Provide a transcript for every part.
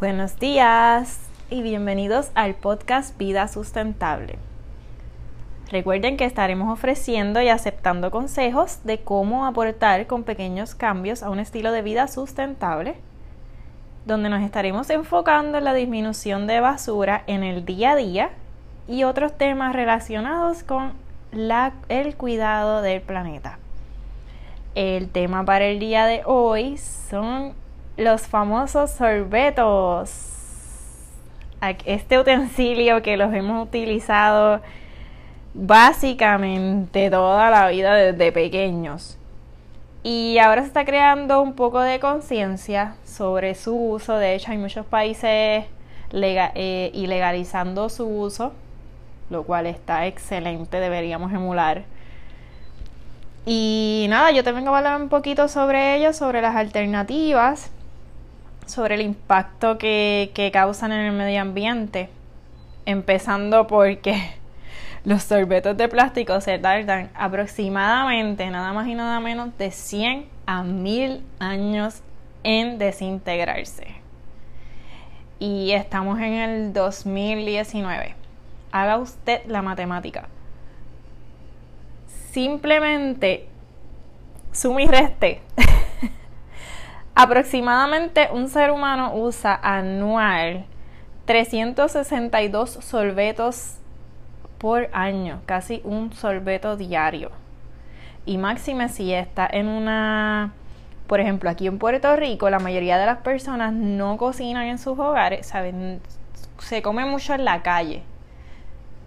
Buenos días y bienvenidos al podcast Vida Sustentable. Recuerden que estaremos ofreciendo y aceptando consejos de cómo aportar con pequeños cambios a un estilo de vida sustentable, donde nos estaremos enfocando en la disminución de basura en el día a día y otros temas relacionados con el cuidado del planeta. El tema para el día de hoy son los famosos sorbetos. Este utensilio que los hemos utilizado básicamente toda la vida desde pequeños. Y ahora se está creando un poco de conciencia sobre su uso. De hecho, hay muchos países eh, ilegalizando su uso, lo cual está excelente, deberíamos emular. Y nada, yo te vengo a hablar un poquito sobre ello, sobre las alternativas sobre el impacto que, causan en el medio ambiente. Empezando porque los sorbetos de plástico se tardan aproximadamente nada más y nada menos de 100 a 1000 años en desintegrarse. Y estamos en el 2019. Haga usted la matemática. Simplemente suma y reste Aproximadamente un ser humano usa anual 362 sorbetos por año, casi un sorbeto diario. Y máxime si está en una, por ejemplo, aquí en Puerto Rico, la mayoría de las personas no cocinan en sus hogares, saben, se come mucho en la calle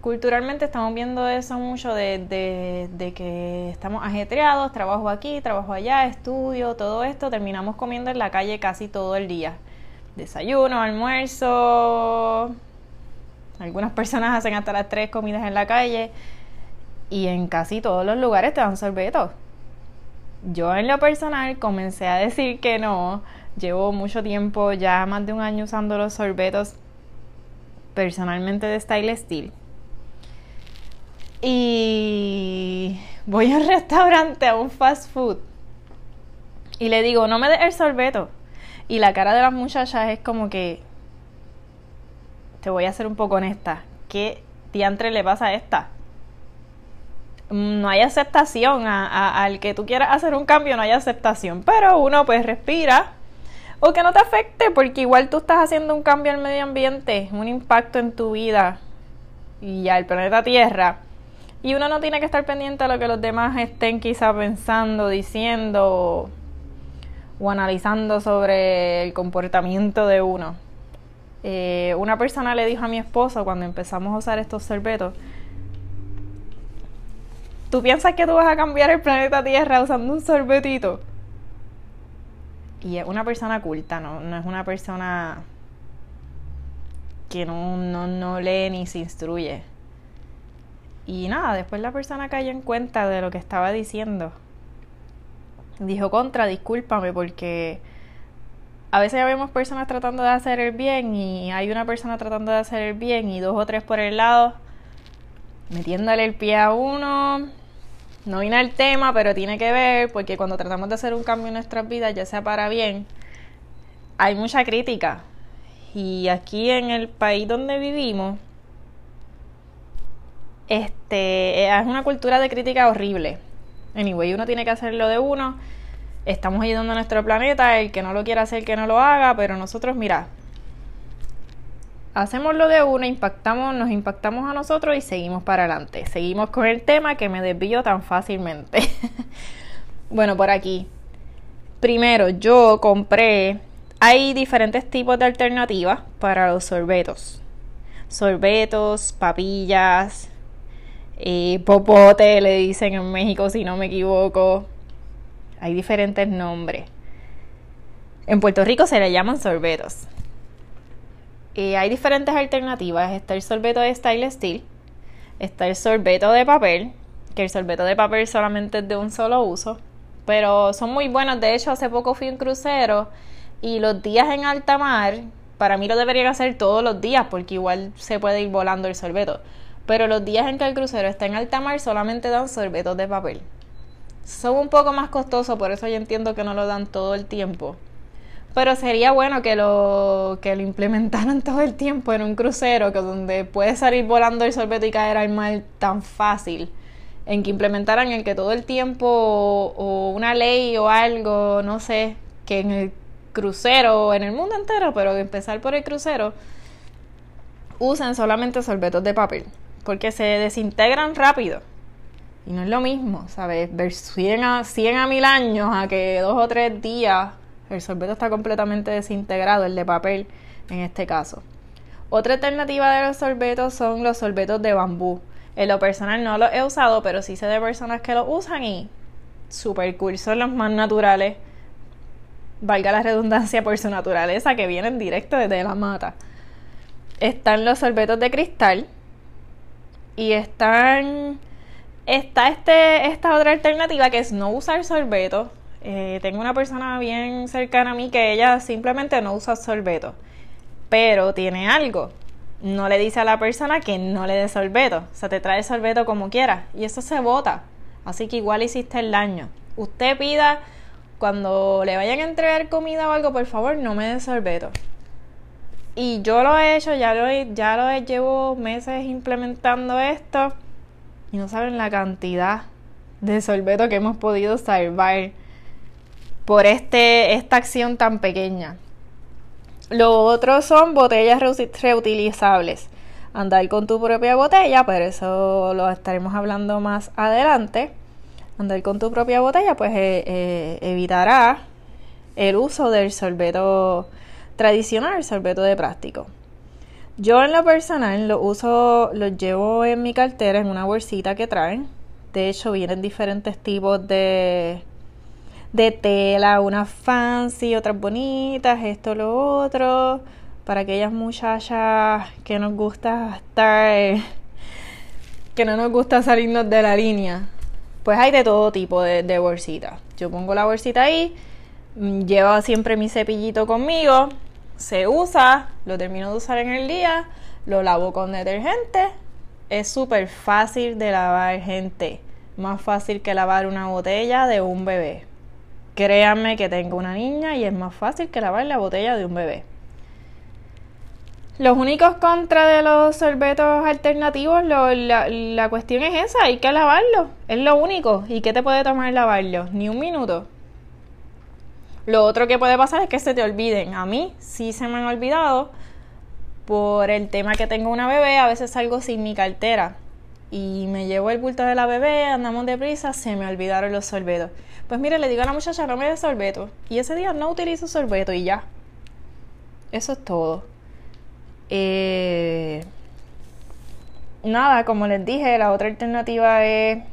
culturalmente estamos viendo eso mucho de, de, que estamos ajetreados, trabajo aquí, trabajo allá, estudio, todo esto, terminamos comiendo en la calle casi todo el día. Desayuno, almuerzo, algunas personas hacen hasta las tres comidas en la calle y en casi todos los lugares te dan sorbetos. Yo en lo personal comencé a decir que no, llevo mucho tiempo, ya más de un año usando los sorbetos personalmente de Style Steel y voy a un restaurante, a un fast food, y le digo, no me des el sorbeto. Y la cara de las muchachas es como que, te voy a ser un poco honesta, ¿qué diantre le pasa a esta? No hay aceptación, al que tú quieras hacer un cambio no hay aceptación, pero uno pues respira. O que no te afecte, porque igual tú estás haciendo un cambio al medio ambiente, un impacto en tu vida y al planeta Tierra y uno no tiene que estar pendiente a lo que los demás estén quizá pensando, diciendo o analizando sobre el comportamiento de uno. Eh, una persona le dijo a mi esposo cuando empezamos a usar estos sorbetos, ¿tú piensas que tú vas a cambiar el planeta Tierra usando un sorbetito? Y es una persona culta, no, no es una persona que no, no, no lee ni se instruye. Y nada, después la persona cayó en cuenta de lo que estaba diciendo. Dijo contra, discúlpame, porque a veces vemos personas tratando de hacer el bien y hay una persona tratando de hacer el bien y dos o tres por el lado metiéndole el pie a uno. No viene el tema, pero tiene que ver porque cuando tratamos de hacer un cambio en nuestras vidas, ya sea para bien, hay mucha crítica. Y aquí en el país donde vivimos, este, es una cultura de crítica horrible. Anyway, uno tiene que hacer lo de uno. Estamos ayudando a nuestro planeta, el que no lo quiera hacer, que no lo haga, pero nosotros, mira, hacemos lo de uno, impactamos, nos impactamos a nosotros y seguimos para adelante. Seguimos con el tema que me desvío tan fácilmente. bueno, por aquí. Primero, yo compré. Hay diferentes tipos de alternativas para los sorbetos. Sorbetos, papillas, eh, popote le dicen en México si no me equivoco. Hay diferentes nombres. En Puerto Rico se le llaman sorbetos. Hay diferentes alternativas. Está el sorbeto de Style Steel. Está el sorbeto de papel. Que el sorbeto de papel solamente es de un solo uso. Pero son muy buenos. De hecho, hace poco fui en crucero. Y los días en alta mar, para mí lo deberían hacer todos los días. Porque igual se puede ir volando el sorbeto pero los días en que el crucero está en alta mar solamente dan sorbetos de papel. Son un poco más costosos, por eso yo entiendo que no lo dan todo el tiempo. Pero sería bueno que lo, que lo implementaran todo el tiempo en un crucero, que donde puede salir volando el sorbeto y caer al mar tan fácil. En que implementaran el que todo el tiempo, o, una ley o algo, no sé, que en el crucero, en el mundo entero, pero empezar por el crucero, usen solamente sorbetos de papel. Porque se desintegran rápido. Y no es lo mismo, ¿sabes? Ver 100 a, 100 a mil años a que dos o tres días el sorbeto está completamente desintegrado, el de papel en este caso. Otra alternativa de los sorbetos son los sorbetos de bambú. En lo personal no los he usado, pero sí sé de personas que los usan y super cool. Los más naturales, valga la redundancia por su naturaleza, que vienen directo desde la mata. Están los sorbetos de cristal y están está este, esta otra alternativa que es no usar sorbeto. Eh, tengo una persona bien cercana a mí que ella simplemente no usa sorbeto, pero tiene algo. No le dice a la persona que no le dé sorbeto. O sea, te trae sorbeto como quiera y eso se vota. Así que igual hiciste el daño. Usted pida cuando le vayan a entregar comida o algo, por favor, no me dé sorbeto. Y yo lo he hecho, ya lo, ya lo he, llevo meses implementando esto y no saben la cantidad de sorbeto que hemos podido salvar por este, esta acción tan pequeña. Lo otro son botellas reutilizables. Andar con tu propia botella, pero eso lo estaremos hablando más adelante. Andar con tu propia botella, pues eh, eh, evitará el uso del sorbeto tradicional, sorbeto de plástico. Yo en lo personal lo uso, los llevo en mi cartera en una bolsita que traen. De hecho, vienen diferentes tipos de, de tela, unas fancy, otras bonitas, esto, lo otro. Para aquellas muchachas que nos gusta estar, que no nos gusta salirnos de la línea. Pues hay de todo tipo de, de bolsitas. Yo pongo la bolsita ahí, mm, llevo siempre mi cepillito conmigo se usa, lo termino de usar en el día, lo lavo con detergente. Es súper fácil de lavar, gente. Más fácil que lavar una botella de un bebé. Créanme que tengo una niña y es más fácil que lavar la botella de un bebé. Los únicos contra de los sorbetos alternativos, la, la, cuestión es esa, hay que lavarlo, es lo único. ¿Y qué te puede tomar lavarlo? Ni un minuto. Lo otro que puede pasar es que se te olviden. A mí sí se me han olvidado por el tema que tengo una bebé. A veces salgo sin mi cartera y me llevo el bulto de la bebé, andamos deprisa, se me olvidaron los sorbetos. Pues mire, le digo a la muchacha, no me dé sorbeto. Y ese día no utilizo sorbeto y ya. Eso es todo. Eh, nada, como les dije, la otra alternativa es...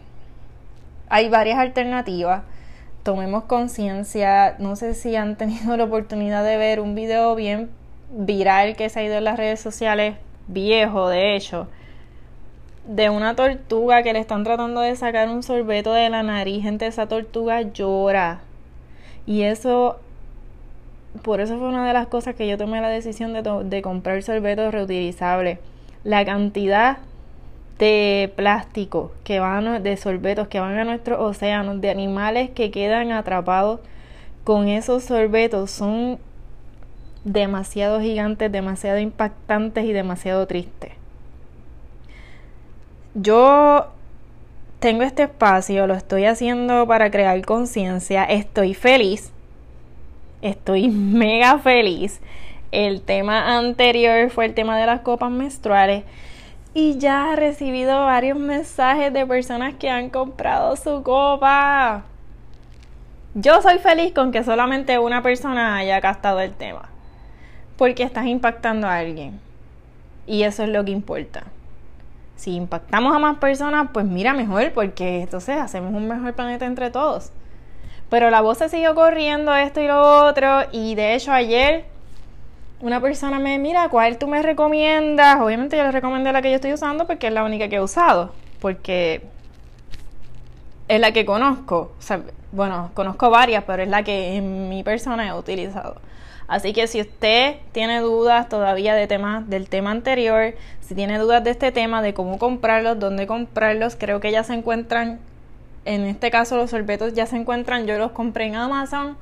Hay varias alternativas tomemos conciencia. No sé si han tenido la oportunidad de ver un video bien viral que se ha ido en las redes sociales, viejo de hecho, de una tortuga que le están tratando de sacar un sorbeto de la nariz. Gente, esa tortuga llora. Y eso, por eso fue una de las cosas que yo tomé la decisión de, comprar sorbetos reutilizables. La cantidad de plástico que van de sorbetos que van a nuestros océanos, de animales que quedan atrapados con esos sorbetos son demasiado gigantes, demasiado impactantes y demasiado tristes. Yo tengo este espacio, lo estoy haciendo para crear conciencia, estoy feliz, estoy mega feliz. El tema anterior fue el tema de las copas menstruales y ya he recibido varios mensajes de personas que han comprado su copa. Yo soy feliz con que solamente una persona haya gastado el tema. Porque estás impactando a alguien. Y eso es lo que importa. Si impactamos a más personas, pues mira mejor, porque entonces hacemos un mejor planeta entre todos. Pero la voz se siguió corriendo esto y lo otro. Y de hecho ayer una persona me mira, ¿cuál tú me recomiendas? Obviamente yo le recomiendo la que yo estoy usando porque es la única que he usado, porque es la que conozco. O sea, bueno, conozco varias, pero es la que en mi persona he utilizado. Así que si usted tiene dudas todavía de temas del tema anterior, si tiene dudas de este tema, de cómo comprarlos, dónde comprarlos, creo que ya se encuentran, en este caso los sorbetos ya se encuentran, yo los compré en Amazon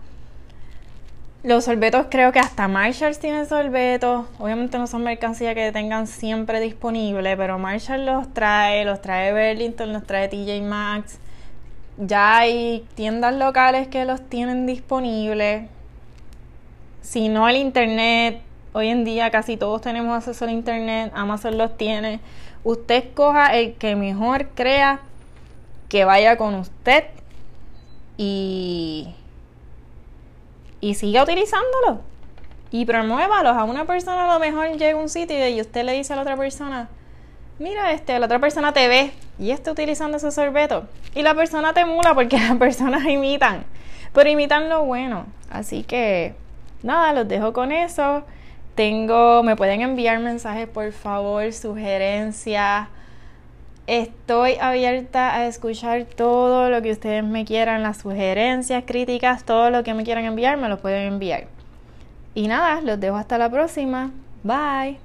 Los sorbetos creo que hasta Marshalls tiene sorbetos. Obviamente no son mercancía que tengan siempre disponible, pero Marshall los trae, los trae Burlington, los trae TJ Maxx. Ya hay tiendas locales que los tienen disponibles. Si no el internet, hoy en día casi todos tenemos acceso al internet, Amazon los tiene. Usted escoja el que mejor crea que vaya con usted y y siga utilizándolo y promuévalos. A una persona a lo mejor llega a un sitio y usted le dice a la otra persona, mira, este, la otra persona te ve y está utilizando ese sorbeto. Y la persona te mula porque las personas imitan, pero imitan lo bueno. Así que, nada, los dejo con eso. Tengo, me pueden enviar mensajes, por favor, sugerencias Estoy abierta a escuchar todo lo que ustedes me quieran, las sugerencias, críticas, todo lo que me quieran enviar, me lo pueden enviar. Y nada, los dejo hasta la próxima. Bye.